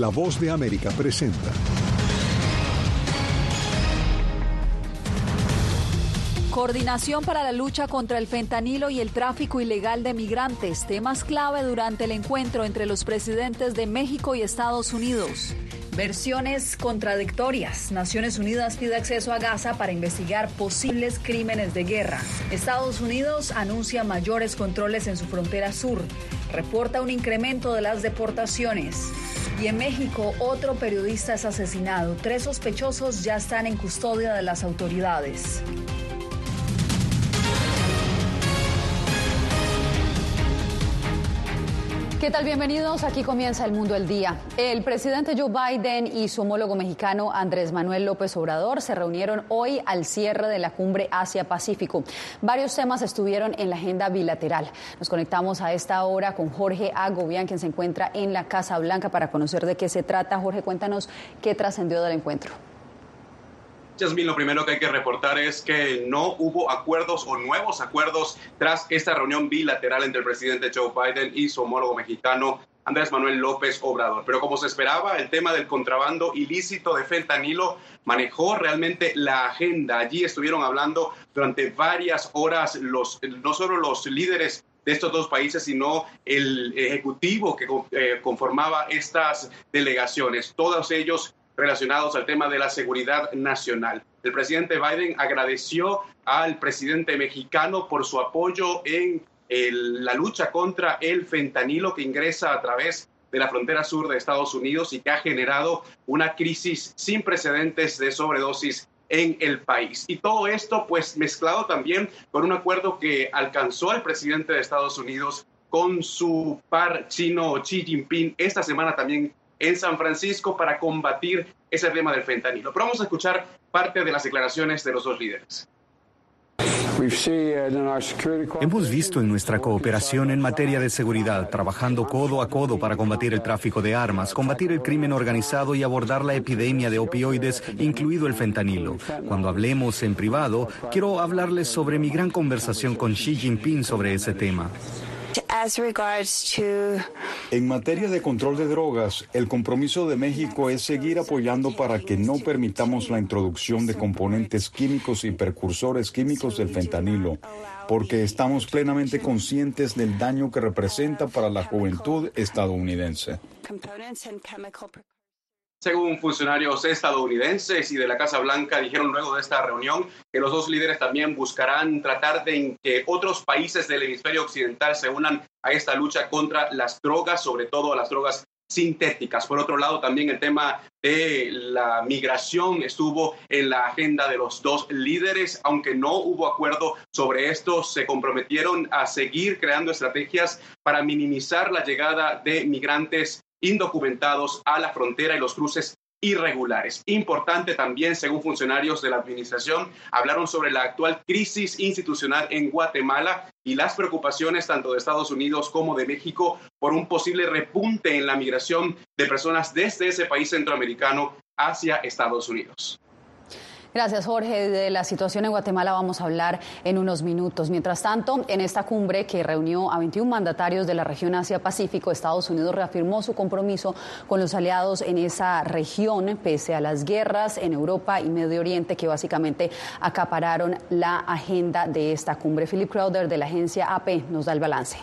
La voz de América presenta. Coordinación para la lucha contra el fentanilo y el tráfico ilegal de migrantes, temas clave durante el encuentro entre los presidentes de México y Estados Unidos. Versiones contradictorias. Naciones Unidas pide acceso a Gaza para investigar posibles crímenes de guerra. Estados Unidos anuncia mayores controles en su frontera sur. Reporta un incremento de las deportaciones. Y en México, otro periodista es asesinado. Tres sospechosos ya están en custodia de las autoridades. ¿Qué tal? Bienvenidos. Aquí comienza el mundo del día. El presidente Joe Biden y su homólogo mexicano Andrés Manuel López Obrador se reunieron hoy al cierre de la cumbre Asia-Pacífico. Varios temas estuvieron en la agenda bilateral. Nos conectamos a esta hora con Jorge Agobian, quien se encuentra en la Casa Blanca para conocer de qué se trata. Jorge, cuéntanos qué trascendió del encuentro. Jasmine, lo primero que hay que reportar es que no hubo acuerdos o nuevos acuerdos tras esta reunión bilateral entre el presidente Joe Biden y su homólogo mexicano Andrés Manuel López Obrador. Pero como se esperaba, el tema del contrabando ilícito de fentanilo manejó realmente la agenda. Allí estuvieron hablando durante varias horas los, no solo los líderes de estos dos países, sino el ejecutivo que eh, conformaba estas delegaciones. Todos ellos relacionados al tema de la seguridad nacional. El presidente Biden agradeció al presidente mexicano por su apoyo en la lucha contra el fentanilo que ingresa a través de la frontera sur de Estados Unidos y que ha generado una crisis sin precedentes de sobredosis en el país. Y todo esto pues mezclado también con un acuerdo que alcanzó el presidente de Estados Unidos con su par chino Xi Jinping esta semana también en San Francisco para combatir ese tema del fentanilo. Pero vamos a escuchar parte de las declaraciones de los dos líderes. Hemos visto en nuestra cooperación en materia de seguridad, trabajando codo a codo para combatir el tráfico de armas, combatir el crimen organizado y abordar la epidemia de opioides, incluido el fentanilo. Cuando hablemos en privado, quiero hablarles sobre mi gran conversación con Xi Jinping sobre ese tema. En materia de control de drogas, el compromiso de México es seguir apoyando para que no permitamos la introducción de componentes químicos y precursores químicos del fentanilo, porque estamos plenamente conscientes del daño que representa para la juventud estadounidense. Según funcionarios estadounidenses y de la Casa Blanca dijeron luego de esta reunión que los dos líderes también buscarán tratar de que otros países del hemisferio occidental se unan a esta lucha contra las drogas, sobre todo a las drogas sintéticas. Por otro lado, también el tema de la migración estuvo en la agenda de los dos líderes, aunque no hubo acuerdo sobre esto, se comprometieron a seguir creando estrategias para minimizar la llegada de migrantes indocumentados a la frontera y los cruces irregulares. Importante también, según funcionarios de la administración, hablaron sobre la actual crisis institucional en Guatemala y las preocupaciones tanto de Estados Unidos como de México por un posible repunte en la migración de personas desde ese país centroamericano hacia Estados Unidos. Gracias, Jorge. De la situación en Guatemala vamos a hablar en unos minutos. Mientras tanto, en esta cumbre que reunió a 21 mandatarios de la región Asia-Pacífico, Estados Unidos reafirmó su compromiso con los aliados en esa región, pese a las guerras en Europa y Medio Oriente que básicamente acapararon la agenda de esta cumbre. Philip Crowder de la agencia AP nos da el balance.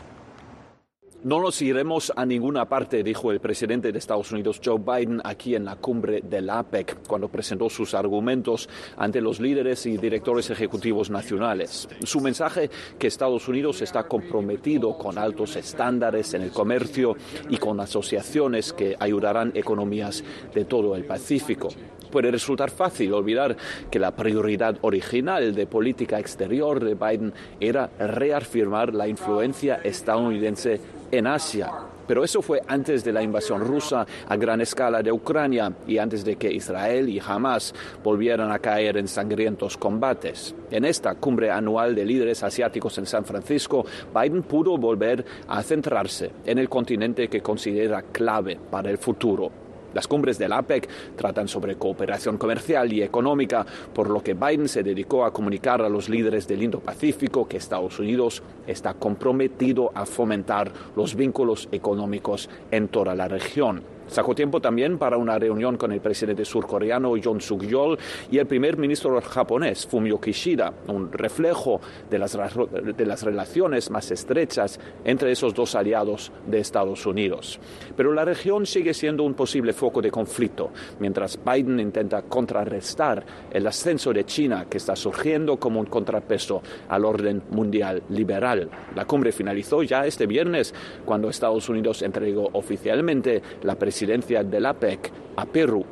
No nos iremos a ninguna parte, dijo el presidente de Estados Unidos, Joe Biden, aquí en la cumbre del APEC, cuando presentó sus argumentos ante los líderes y directores ejecutivos nacionales. Su mensaje que Estados Unidos está comprometido con altos estándares en el comercio y con asociaciones que ayudarán economías de todo el Pacífico. Puede resultar fácil olvidar que la prioridad original de política exterior de Biden era reafirmar la influencia estadounidense en Asia. Pero eso fue antes de la invasión rusa a gran escala de Ucrania y antes de que Israel y Hamas volvieran a caer en sangrientos combates. En esta cumbre anual de líderes asiáticos en San Francisco, Biden pudo volver a centrarse en el continente que considera clave para el futuro las cumbres del APEC tratan sobre cooperación comercial y económica, por lo que Biden se dedicó a comunicar a los líderes del Indo-Pacífico que Estados Unidos está comprometido a fomentar los vínculos económicos en toda la región. Sacó tiempo también para una reunión con el presidente surcoreano Yoon Suk-yeol y el primer ministro japonés Fumio Kishida, un reflejo de las, de las relaciones más estrechas entre esos dos aliados de Estados Unidos. Pero la región sigue siendo un posible foco de conflicto, mientras Biden intenta contrarrestar el ascenso de China que está surgiendo como un contrapeso al orden mundial liberal. La cumbre finalizó ya este viernes cuando Estados Unidos entregó oficialmente la presidencia presidencia de la APEC a Perú.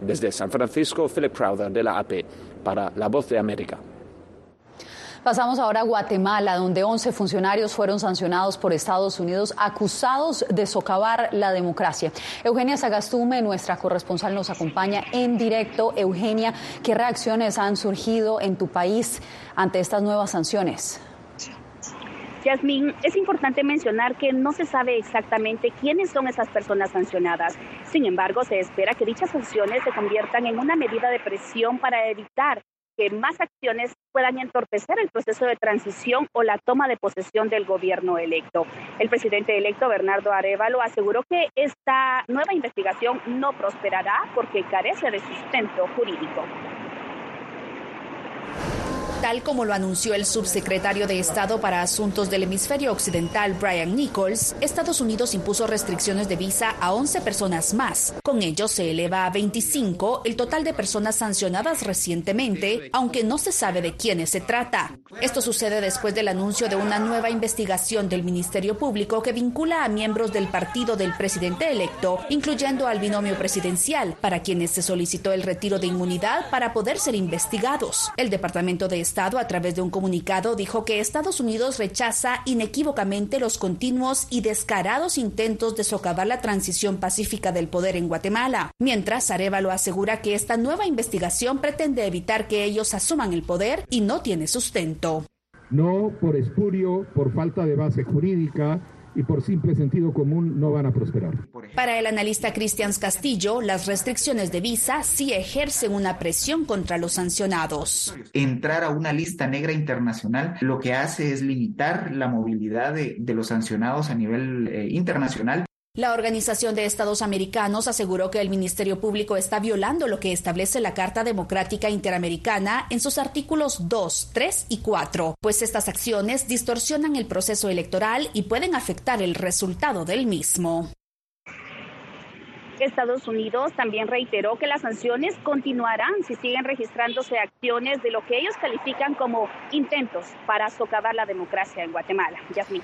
Desde San Francisco, Philip Crowder de la AP para La Voz de América. Pasamos ahora a Guatemala, donde 11 funcionarios fueron sancionados por Estados Unidos acusados de socavar la democracia. Eugenia Sagastume, nuestra corresponsal, nos acompaña en directo. Eugenia, ¿qué reacciones han surgido en tu país ante estas nuevas sanciones? Yasmín, es importante mencionar que no se sabe exactamente quiénes son esas personas sancionadas. Sin embargo, se espera que dichas sanciones se conviertan en una medida de presión para evitar que más acciones puedan entorpecer el proceso de transición o la toma de posesión del gobierno electo. El presidente electo Bernardo Arevalo aseguró que esta nueva investigación no prosperará porque carece de sustento jurídico. Tal como lo anunció el subsecretario de Estado para Asuntos del Hemisferio Occidental, Brian Nichols, Estados Unidos impuso restricciones de visa a 11 personas más. Con ello se eleva a 25 el total de personas sancionadas recientemente, aunque no se sabe de quiénes se trata. Esto sucede después del anuncio de una nueva investigación del Ministerio Público que vincula a miembros del partido del presidente electo, incluyendo al binomio presidencial, para quienes se solicitó el retiro de inmunidad para poder ser investigados. El Departamento de Estado, a través de un comunicado, dijo que Estados Unidos rechaza inequívocamente los continuos y descarados intentos de socavar la transición pacífica del poder en Guatemala, mientras Arevalo asegura que esta nueva investigación pretende evitar que ellos asuman el poder y no tiene sustento. No por espurio, por falta de base jurídica, y por simple sentido común no van a prosperar. Para el analista Cristian Castillo, las restricciones de visa sí ejercen una presión contra los sancionados. Entrar a una lista negra internacional lo que hace es limitar la movilidad de, los sancionados a nivel eh, internacional la Organización de Estados Americanos aseguró que el Ministerio Público está violando lo que establece la Carta Democrática Interamericana en sus artículos 2, 3 y 4, pues estas acciones distorsionan el proceso electoral y pueden afectar el resultado del mismo. Estados Unidos también reiteró que las sanciones continuarán si siguen registrándose acciones de lo que ellos califican como intentos para socavar la democracia en Guatemala. Yasmín.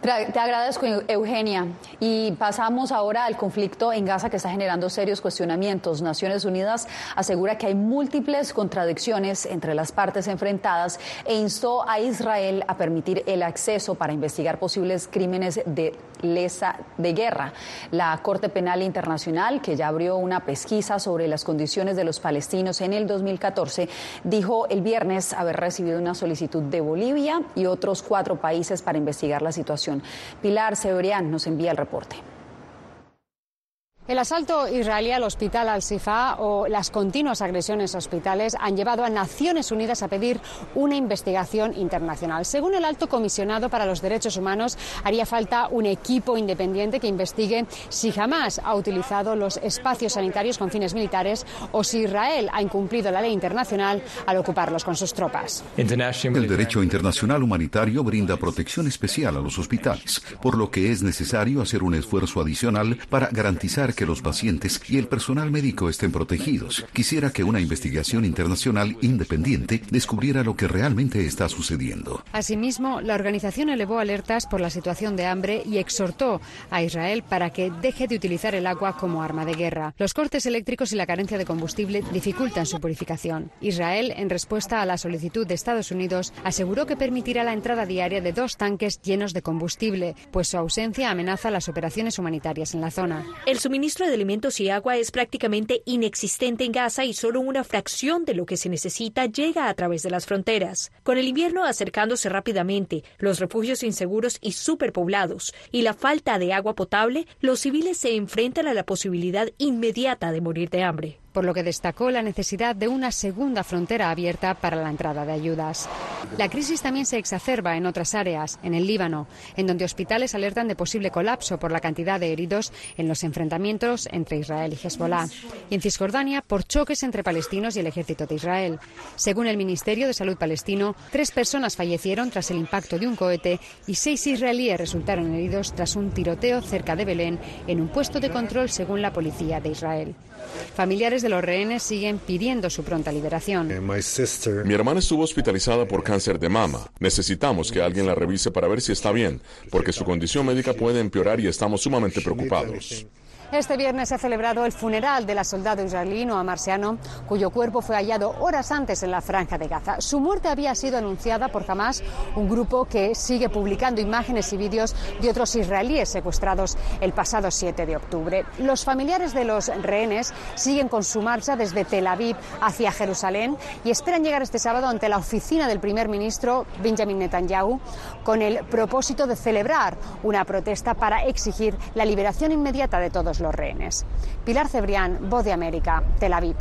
Te agradezco, Eugenia. Y pasamos ahora al conflicto en Gaza que está generando serios cuestionamientos. Naciones Unidas asegura que hay múltiples contradicciones entre las partes enfrentadas e instó a Israel a permitir el acceso para investigar posibles crímenes de lesa de guerra. La Corte Penal Internacional, que ya abrió una pesquisa sobre las condiciones de los palestinos en el 2014, dijo el viernes haber recibido una solicitud de Bolivia y otros cuatro países para investigar la situación Pilar Sebrián nos envía el reporte. El asalto israelí al hospital Al-Sifa o las continuas agresiones a hospitales han llevado a Naciones Unidas a pedir una investigación internacional. Según el alto comisionado para los derechos humanos, haría falta un equipo independiente que investigue si jamás ha utilizado los espacios sanitarios con fines militares o si Israel ha incumplido la ley internacional al ocuparlos con sus tropas. El derecho internacional humanitario brinda protección especial a los hospitales, por lo que es necesario hacer un esfuerzo adicional para garantizar que los pacientes y el personal médico estén protegidos. Quisiera que una investigación internacional independiente descubriera lo que realmente está sucediendo. Asimismo, la organización elevó alertas por la situación de hambre y exhortó a Israel para que deje de utilizar el agua como arma de guerra. Los cortes eléctricos y la carencia de combustible dificultan su purificación. Israel, en respuesta a la solicitud de Estados Unidos, aseguró que permitirá la entrada diaria de dos tanques llenos de combustible, pues su ausencia amenaza las operaciones humanitarias en la zona. El suministro suministro de alimentos y agua es prácticamente inexistente en Gaza y solo una fracción de lo que se necesita llega a través de las fronteras. Con el invierno acercándose rápidamente, los refugios inseguros y superpoblados y la falta de agua potable, los civiles se enfrentan a la posibilidad inmediata de morir de hambre. Por lo que destacó la necesidad de una segunda frontera abierta para la entrada de ayudas. La crisis también se exacerba en otras áreas, en el Líbano, en donde hospitales alertan de posible colapso por la cantidad de heridos en los enfrentamientos entre Israel y Hezbollah. Y en Cisjordania, por choques entre palestinos y el ejército de Israel. Según el Ministerio de Salud palestino, tres personas fallecieron tras el impacto de un cohete y seis israelíes resultaron heridos tras un tiroteo cerca de Belén en un puesto de control según la policía de Israel. Familiares de los rehenes siguen pidiendo su pronta liberación. Mi hermana estuvo hospitalizada por cáncer de mama. Necesitamos que alguien la revise para ver si está bien, porque su condición médica puede empeorar y estamos sumamente preocupados. Este viernes se ha celebrado el funeral de la soldado israelí Noa Marciano, cuyo cuerpo fue hallado horas antes en la franja de Gaza. Su muerte había sido anunciada por Hamas, un grupo que sigue publicando imágenes y vídeos de otros israelíes secuestrados el pasado 7 de octubre. Los familiares de los rehenes siguen con su marcha desde Tel Aviv hacia Jerusalén y esperan llegar este sábado ante la oficina del primer ministro Benjamin Netanyahu con el propósito de celebrar una protesta para exigir la liberación inmediata de todos los rehenes. Pilar Cebrián, Voz de América, Tel Aviv.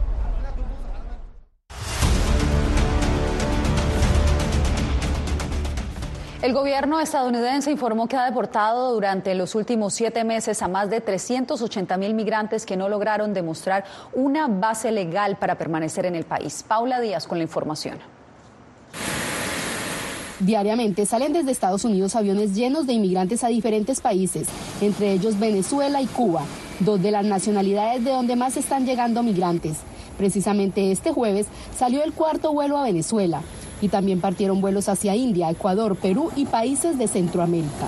El gobierno estadounidense informó que ha deportado durante los últimos siete meses a más de 380 mil migrantes que no lograron demostrar una base legal para permanecer en el país. Paula Díaz con la información. Diariamente salen desde Estados Unidos aviones llenos de inmigrantes a diferentes países, entre ellos Venezuela y Cuba, dos de las nacionalidades de donde más están llegando migrantes. Precisamente este jueves salió el cuarto vuelo a Venezuela y también partieron vuelos hacia India, Ecuador, Perú y países de Centroamérica.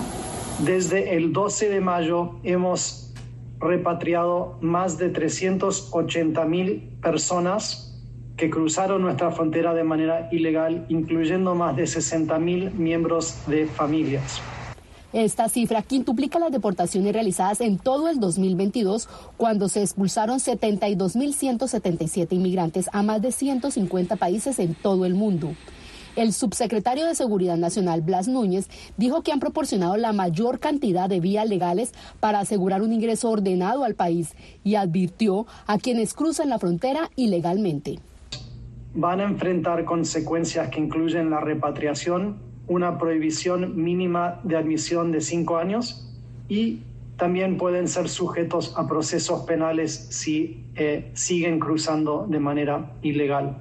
Desde el 12 de mayo hemos repatriado más de 380 mil personas que cruzaron nuestra frontera de manera ilegal, incluyendo más de 60 mil miembros de familias. Esta cifra quintuplica las deportaciones realizadas en todo el 2022, cuando se expulsaron 72.177 inmigrantes a más de 150 países en todo el mundo. El subsecretario de Seguridad Nacional, Blas Núñez, dijo que han proporcionado la mayor cantidad de vías legales para asegurar un ingreso ordenado al país y advirtió a quienes cruzan la frontera ilegalmente. Van a enfrentar consecuencias que incluyen la repatriación, una prohibición mínima de admisión de cinco años y también pueden ser sujetos a procesos penales si eh, siguen cruzando de manera ilegal.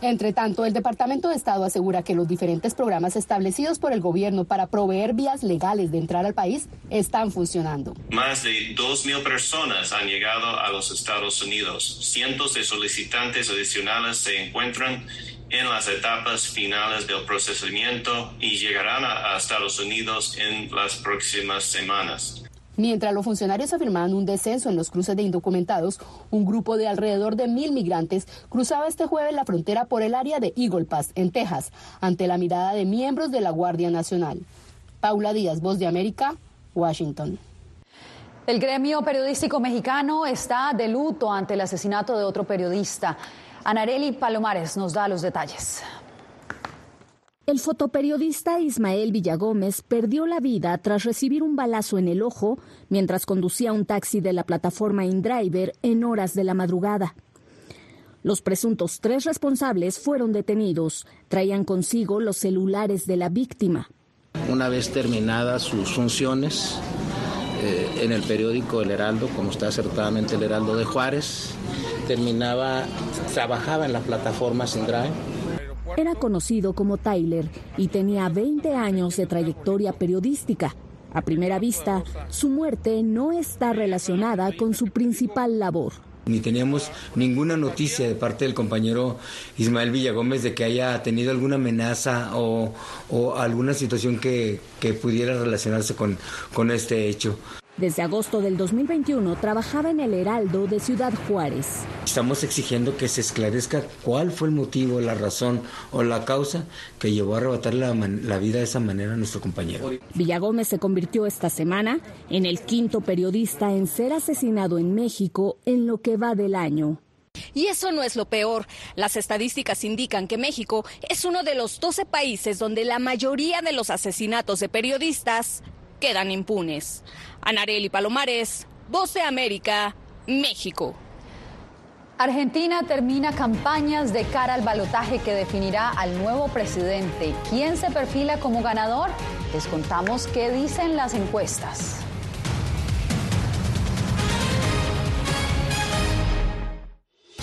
Entre tanto, el Departamento de Estado asegura que los diferentes programas establecidos por el gobierno para proveer vías legales de entrar al país están funcionando. Más de 2.000 personas han llegado a los Estados Unidos. Cientos de solicitantes adicionales se encuentran en las etapas finales del procesamiento y llegarán a, Estados Unidos en las próximas semanas. Mientras los funcionarios afirmaban un descenso en los cruces de indocumentados, un grupo de alrededor de mil migrantes cruzaba este jueves la frontera por el área de Eagle Pass, en Texas, ante la mirada de miembros de la Guardia Nacional. Paula Díaz, Voz de América, Washington. El gremio periodístico mexicano está de luto ante el asesinato de otro periodista. Anareli Palomares nos da los detalles. El fotoperiodista Ismael Villagómez perdió la vida tras recibir un balazo en el ojo mientras conducía un taxi de la plataforma InDriver en horas de la madrugada. Los presuntos tres responsables fueron detenidos. Traían consigo los celulares de la víctima. Una vez terminadas sus funciones eh, en el periódico El Heraldo, como está acertadamente El Heraldo de Juárez, terminaba, trabajaba en la plataforma InDrive era conocido como Tyler y tenía 20 años de trayectoria periodística. A primera vista, su muerte no está relacionada con su principal labor. Ni teníamos ninguna noticia de parte del compañero Ismael Villagómez de que haya tenido alguna amenaza o, alguna situación que, pudiera relacionarse con, con este hecho. Desde agosto del 2021 trabajaba en el Heraldo de Ciudad Juárez. Estamos exigiendo que se esclarezca cuál fue el motivo, la razón o la causa que llevó a arrebatar la, la vida de esa manera a nuestro compañero. Villagómez se convirtió esta semana en el quinto periodista en ser asesinado en México en lo que va del año. Y eso no es lo peor. Las estadísticas indican que México es uno de los 12 países donde la mayoría de los asesinatos de periodistas quedan impunes. Anareli Palomares, Voz de América, México. Argentina termina campañas de cara al balotaje que definirá al nuevo presidente. ¿Quién se perfila como ganador? Les contamos qué dicen las encuestas.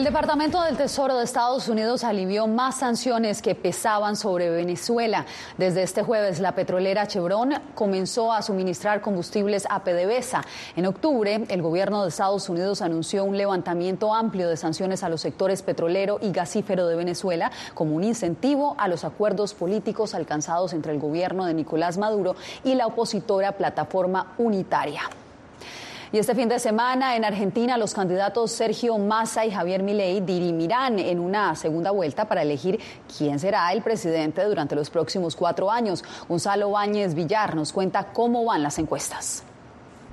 El Departamento del Tesoro de Estados Unidos alivió más sanciones que pesaban sobre Venezuela. Desde este jueves, la petrolera Chevron comenzó a suministrar combustibles a PDVSA. En octubre, el gobierno de Estados Unidos anunció un levantamiento amplio de sanciones a los sectores petrolero y gasífero de Venezuela como un incentivo a los acuerdos políticos alcanzados entre el gobierno de Nicolás Maduro y la opositora Plataforma Unitaria. Y este fin de semana en Argentina los candidatos Sergio Massa y Javier Milei dirimirán en una segunda vuelta para elegir quién será el presidente durante los próximos cuatro años. Gonzalo Báñez Villar nos cuenta cómo van las encuestas.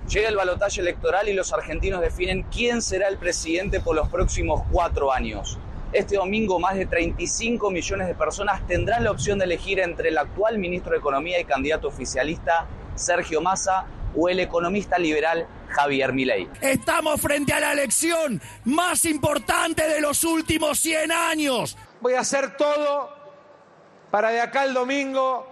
Llega el balotaje electoral y los argentinos definen quién será el presidente por los próximos cuatro años. Este domingo más de 35 millones de personas tendrán la opción de elegir entre el actual ministro de Economía y candidato oficialista Sergio Massa o el economista liberal Javier Milei. Estamos frente a la elección más importante de los últimos 100 años. Voy a hacer todo para de acá al domingo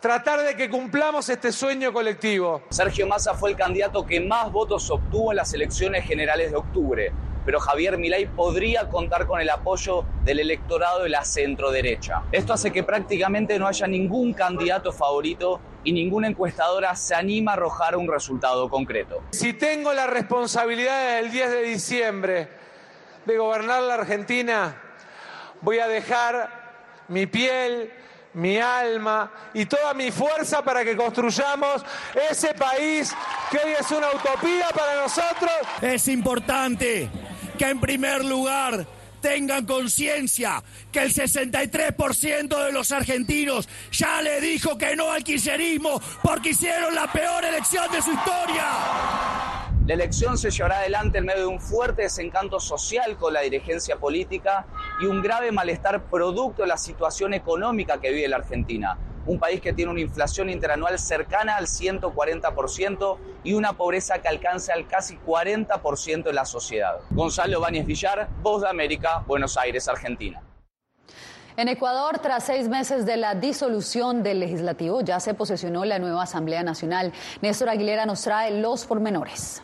tratar de que cumplamos este sueño colectivo. Sergio Massa fue el candidato que más votos obtuvo en las elecciones generales de octubre pero Javier Milei podría contar con el apoyo del electorado de la centro-derecha. Esto hace que prácticamente no haya ningún candidato favorito y ninguna encuestadora se anima a arrojar un resultado concreto. Si tengo la responsabilidad del 10 de diciembre de gobernar la Argentina, voy a dejar mi piel, mi alma y toda mi fuerza para que construyamos ese país que hoy es una utopía para nosotros. Es importante que en primer lugar tengan conciencia que el 63% de los argentinos ya le dijo que no al kirchnerismo porque hicieron la peor elección de su historia. La elección se llevará adelante en medio de un fuerte desencanto social con la dirigencia política y un grave malestar producto de la situación económica que vive la Argentina un país que tiene una inflación interanual cercana al 140% y una pobreza que alcanza al casi 40% en la sociedad. Gonzalo Báñez Villar, Voz de América, Buenos Aires, Argentina. En Ecuador, tras seis meses de la disolución del legislativo, ya se posesionó la nueva Asamblea Nacional. Néstor Aguilera nos trae los pormenores.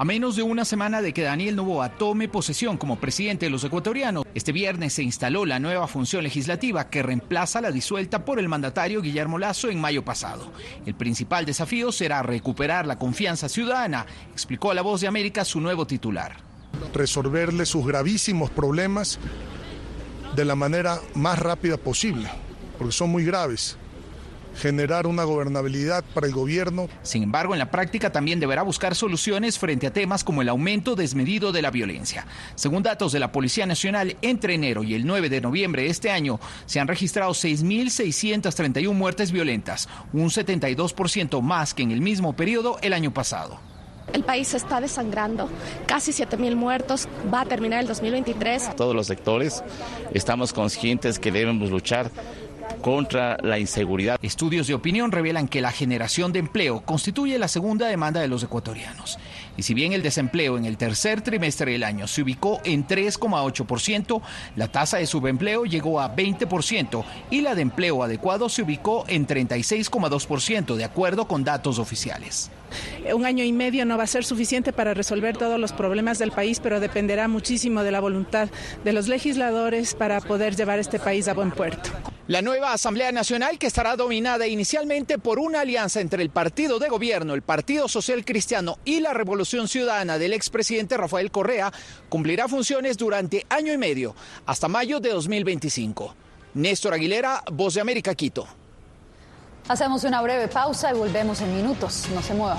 A menos de una semana de que Daniel Novoa tome posesión como presidente de los ecuatorianos, este viernes se instaló la nueva función legislativa que reemplaza la disuelta por el mandatario Guillermo Lazo en mayo pasado. El principal desafío será recuperar la confianza ciudadana, explicó a La Voz de América su nuevo titular. Resolverle sus gravísimos problemas de la manera más rápida posible, porque son muy graves generar una gobernabilidad para el gobierno. Sin embargo, en la práctica también deberá buscar soluciones frente a temas como el aumento desmedido de la violencia. Según datos de la Policía Nacional, entre enero y el 9 de noviembre de este año se han registrado 6.631 muertes violentas, un 72% más que en el mismo periodo el año pasado. El país se está desangrando, casi 7.000 muertos, va a terminar el 2023. Todos los sectores estamos conscientes que debemos luchar contra la inseguridad. Estudios de opinión revelan que la generación de empleo constituye la segunda demanda de los ecuatorianos. Y si bien el desempleo en el tercer trimestre del año se ubicó en 3,8%, la tasa de subempleo llegó a 20% y la de empleo adecuado se ubicó en 36,2%, de acuerdo con datos oficiales. Un año y medio no va a ser suficiente para resolver todos los problemas del país, pero dependerá muchísimo de la voluntad de los legisladores para poder llevar este país a buen puerto. La nueva Asamblea Nacional, que estará dominada inicialmente por una alianza entre el Partido de Gobierno, el Partido Social Cristiano y la Revolución Ciudadana del expresidente Rafael Correa, cumplirá funciones durante año y medio, hasta mayo de 2025. Néstor Aguilera, Voz de América, Quito. Hacemos una breve pausa y volvemos en minutos. No se mueva.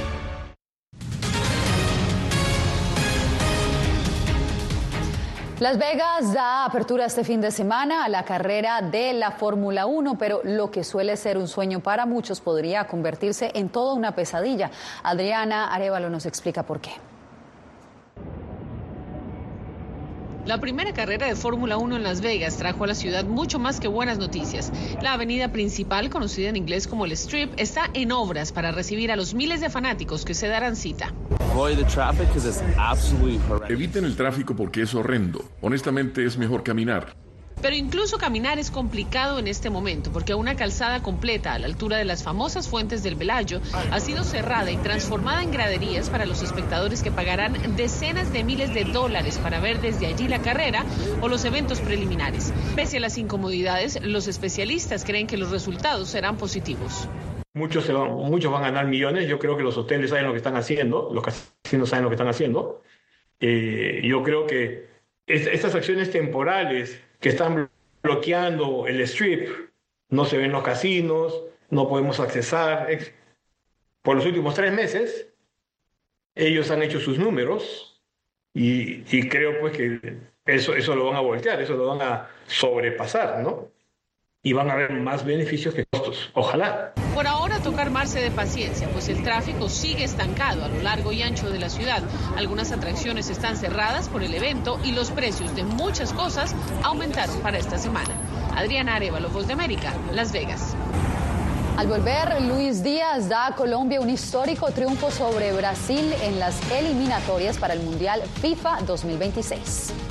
Las Vegas da apertura este fin de semana a la carrera de la Fórmula 1, pero lo que suele ser un sueño para muchos podría convertirse en toda una pesadilla. Adriana Arevalo nos explica por qué. La primera carrera de Fórmula 1 en Las Vegas trajo a la ciudad mucho más que buenas noticias. La avenida principal, conocida en inglés como el Strip, está en obras para recibir a los miles de fanáticos que se darán cita. Eviten el tráfico porque es horrendo. Honestamente es mejor caminar. Pero incluso caminar es complicado en este momento porque una calzada completa a la altura de las famosas fuentes del Velayo ha sido cerrada y transformada en graderías para los espectadores que pagarán decenas de miles de dólares para ver desde allí la carrera o los eventos preliminares. Pese a las incomodidades, los especialistas creen que los resultados serán positivos. Muchos, se van, muchos van a ganar millones. Yo creo que los hoteles saben lo que están haciendo, los casinos saben lo que están haciendo. Eh, yo creo que estas acciones temporales que están bloqueando el strip, no se ven los casinos, no podemos accesar. Por los últimos tres meses, ellos han hecho sus números y, y creo pues que eso, eso lo van a voltear, eso lo van a sobrepasar, ¿no? y van a haber más beneficios que Ojalá. Por ahora toca armarse de paciencia, pues el tráfico sigue estancado a lo largo y ancho de la ciudad. Algunas atracciones están cerradas por el evento y los precios de muchas cosas aumentaron para esta semana. Adriana Arevalo, Voz de América, Las Vegas. Al volver, Luis Díaz da a Colombia un histórico triunfo sobre Brasil en las eliminatorias para el Mundial FIFA 2026.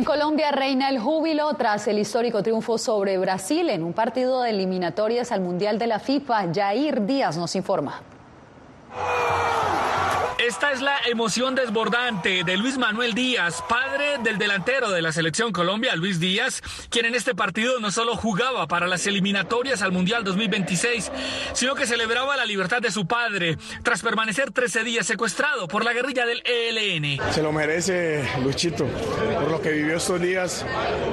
En Colombia reina el júbilo tras el histórico triunfo sobre Brasil en un partido de eliminatorias al Mundial de la FIFA. Jair Díaz nos informa. Esta es la emoción desbordante de Luis Manuel Díaz, padre del delantero de la selección Colombia, Luis Díaz, quien en este partido no solo jugaba para las eliminatorias al Mundial 2026, sino que celebraba la libertad de su padre tras permanecer 13 días secuestrado por la guerrilla del ELN. Se lo merece Luchito por lo que vivió estos días,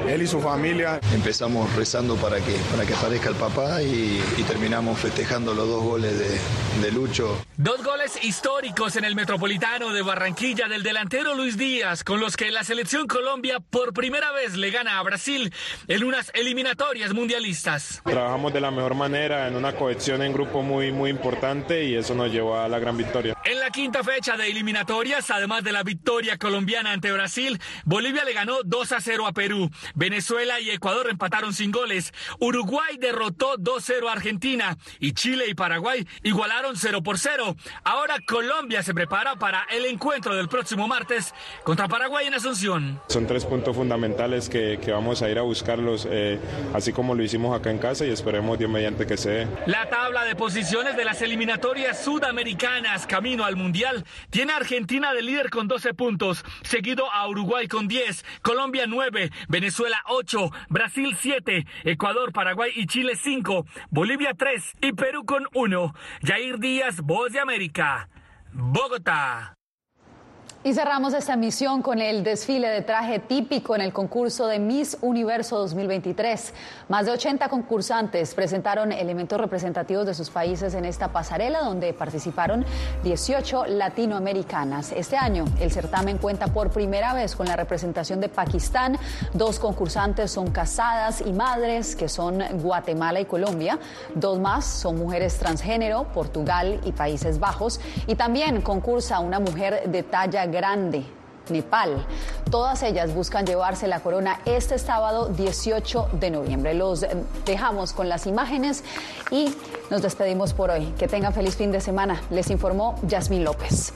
él y su familia. Empezamos rezando para que, para que aparezca el papá y, terminamos festejando los dos goles de, de Lucho. Dos goles históricos en el Metropolitano de Barranquilla del delantero Luis Díaz, con los que la selección Colombia por primera vez le gana a Brasil en unas eliminatorias mundialistas. Trabajamos de la mejor manera en una cohesión en grupo muy, muy importante y eso nos llevó a la gran victoria. En la quinta fecha de eliminatorias, además de la victoria colombiana ante Brasil, Bolivia le ganó 2 a 0 a Perú. Venezuela y Ecuador empataron sin goles. Uruguay derrotó 2 0 a Argentina y Chile y Paraguay igualaron 0 por 0. Ahora Colombia se prepara para el encuentro del próximo martes contra Paraguay en Asunción. Son tres puntos fundamentales que, que vamos a ir a buscarlos, eh, así como lo hicimos acá en casa y esperemos Dios mediante que se dé. La tabla de posiciones de las eliminatorias sudamericanas camino al Mundial tiene a Argentina de líder con 12 puntos, seguido a Uruguay con 10, Colombia 9, Venezuela 8, Brasil 7, Ecuador, Paraguay y Chile 5, Bolivia 3 y Perú con 1. Jair Díaz, Voz de América. 먹었다. Y cerramos esta misión con el desfile de traje típico en el concurso de Miss Universo 2023. Más de 80 concursantes presentaron elementos representativos de sus países en esta pasarela donde participaron 18 latinoamericanas. Este año el certamen cuenta por primera vez con la representación de Pakistán. Dos concursantes son casadas y madres que son Guatemala y Colombia. Dos más son mujeres transgénero, Portugal y Países Bajos. Y también concursa una mujer de talla grande Nepal. Todas ellas buscan llevarse la corona este sábado 18 de noviembre. Los dejamos con las imágenes y nos despedimos por hoy. Que tengan feliz fin de semana. Les informó Yasmín López.